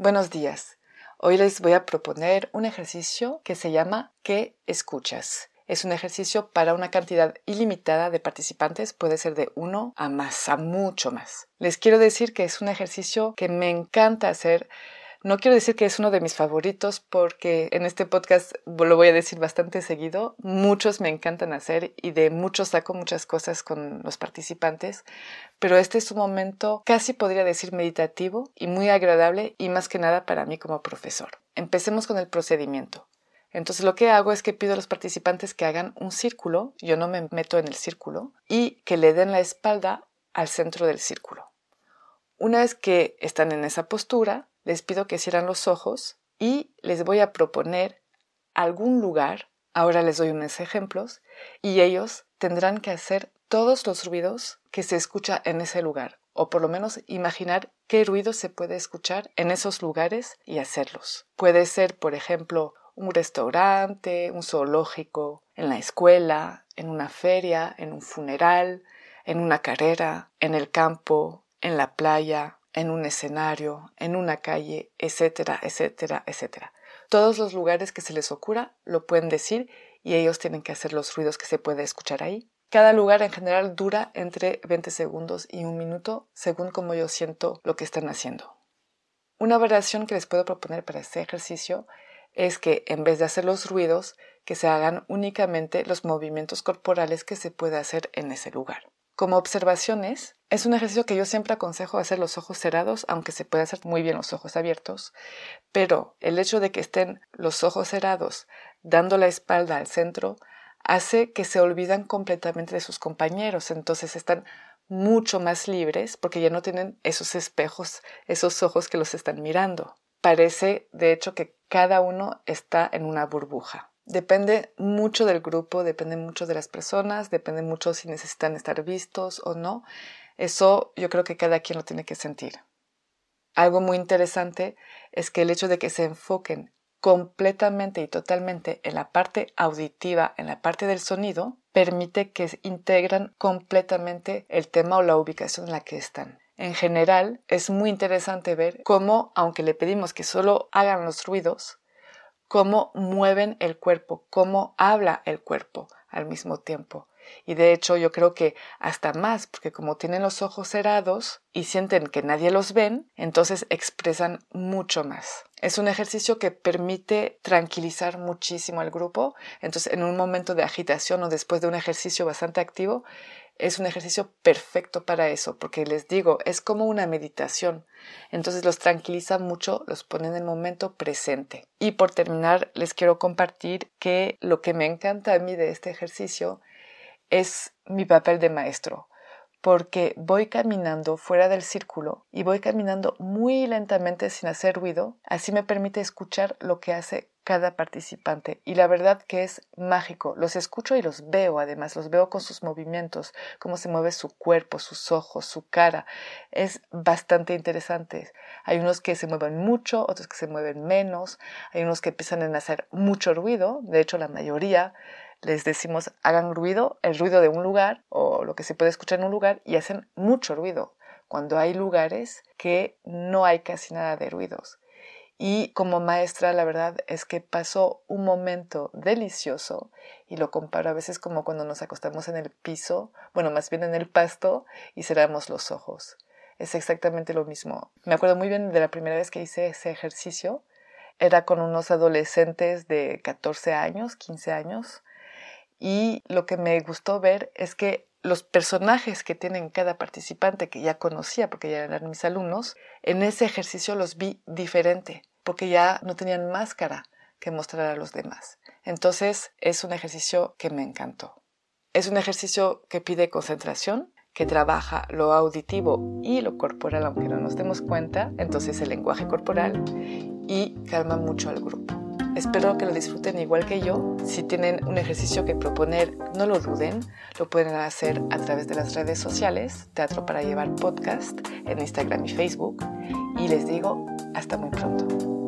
Buenos días. Hoy les voy a proponer un ejercicio que se llama ¿Qué escuchas? Es un ejercicio para una cantidad ilimitada de participantes, puede ser de uno a más, a mucho más. Les quiero decir que es un ejercicio que me encanta hacer. No quiero decir que es uno de mis favoritos porque en este podcast lo voy a decir bastante seguido. Muchos me encantan hacer y de muchos saco muchas cosas con los participantes, pero este es un momento casi podría decir meditativo y muy agradable y más que nada para mí como profesor. Empecemos con el procedimiento. Entonces lo que hago es que pido a los participantes que hagan un círculo, yo no me meto en el círculo, y que le den la espalda al centro del círculo. Una vez que están en esa postura, les pido que cierran los ojos y les voy a proponer algún lugar, ahora les doy unos ejemplos, y ellos tendrán que hacer todos los ruidos que se escucha en ese lugar, o por lo menos imaginar qué ruido se puede escuchar en esos lugares y hacerlos. Puede ser, por ejemplo, un restaurante, un zoológico, en la escuela, en una feria, en un funeral, en una carrera, en el campo, en la playa, en un escenario, en una calle, etcétera, etcétera, etcétera. Todos los lugares que se les ocurra lo pueden decir y ellos tienen que hacer los ruidos que se puede escuchar ahí. Cada lugar en general dura entre 20 segundos y un minuto según como yo siento lo que están haciendo. Una variación que les puedo proponer para este ejercicio es que en vez de hacer los ruidos, que se hagan únicamente los movimientos corporales que se puede hacer en ese lugar. Como observaciones, es un ejercicio que yo siempre aconsejo hacer los ojos cerrados, aunque se puede hacer muy bien los ojos abiertos, pero el hecho de que estén los ojos cerrados dando la espalda al centro hace que se olvidan completamente de sus compañeros, entonces están mucho más libres porque ya no tienen esos espejos, esos ojos que los están mirando. Parece, de hecho, que cada uno está en una burbuja. Depende mucho del grupo, depende mucho de las personas, depende mucho si necesitan estar vistos o no. Eso yo creo que cada quien lo tiene que sentir. Algo muy interesante es que el hecho de que se enfoquen completamente y totalmente en la parte auditiva, en la parte del sonido, permite que integran completamente el tema o la ubicación en la que están. En general, es muy interesante ver cómo, aunque le pedimos que solo hagan los ruidos, cómo mueven el cuerpo, cómo habla el cuerpo al mismo tiempo. Y de hecho yo creo que hasta más, porque como tienen los ojos cerrados y sienten que nadie los ven, entonces expresan mucho más. Es un ejercicio que permite tranquilizar muchísimo al grupo. Entonces en un momento de agitación o después de un ejercicio bastante activo, es un ejercicio perfecto para eso, porque les digo, es como una meditación. Entonces los tranquiliza mucho, los pone en el momento presente. Y por terminar, les quiero compartir que lo que me encanta a mí de este ejercicio es mi papel de maestro, porque voy caminando fuera del círculo y voy caminando muy lentamente sin hacer ruido, así me permite escuchar lo que hace cada participante y la verdad que es mágico. Los escucho y los veo, además, los veo con sus movimientos, cómo se mueve su cuerpo, sus ojos, su cara. Es bastante interesante. Hay unos que se mueven mucho, otros que se mueven menos, hay unos que empiezan a hacer mucho ruido, de hecho la mayoría les decimos hagan ruido, el ruido de un lugar o lo que se puede escuchar en un lugar y hacen mucho ruido, cuando hay lugares que no hay casi nada de ruidos Y como maestra, la verdad es que pasó un momento delicioso y lo comparo a veces como cuando nos acostamos en el piso, bueno, más bien en el pasto y cerramos los ojos. Es exactamente lo mismo. Me acuerdo muy bien de la primera vez que hice ese ejercicio. Era con unos adolescentes de 14 años, 15 años. Y lo que me gustó ver es que los personajes que tienen cada participante, que ya conocía porque ya eran mis alumnos, en ese ejercicio los vi diferente, porque ya no tenían máscara que mostrar a los demás. Entonces es un ejercicio que me encantó. Es un ejercicio que pide concentración, que trabaja lo auditivo y lo corporal, aunque no nos demos cuenta, entonces el lenguaje corporal, y calma mucho al grupo. Espero que lo disfruten igual que yo. Si tienen un ejercicio que proponer, no lo duden. Lo pueden hacer a través de las redes sociales, Teatro para Llevar Podcast, en Instagram y Facebook. Y les digo, hasta muy pronto.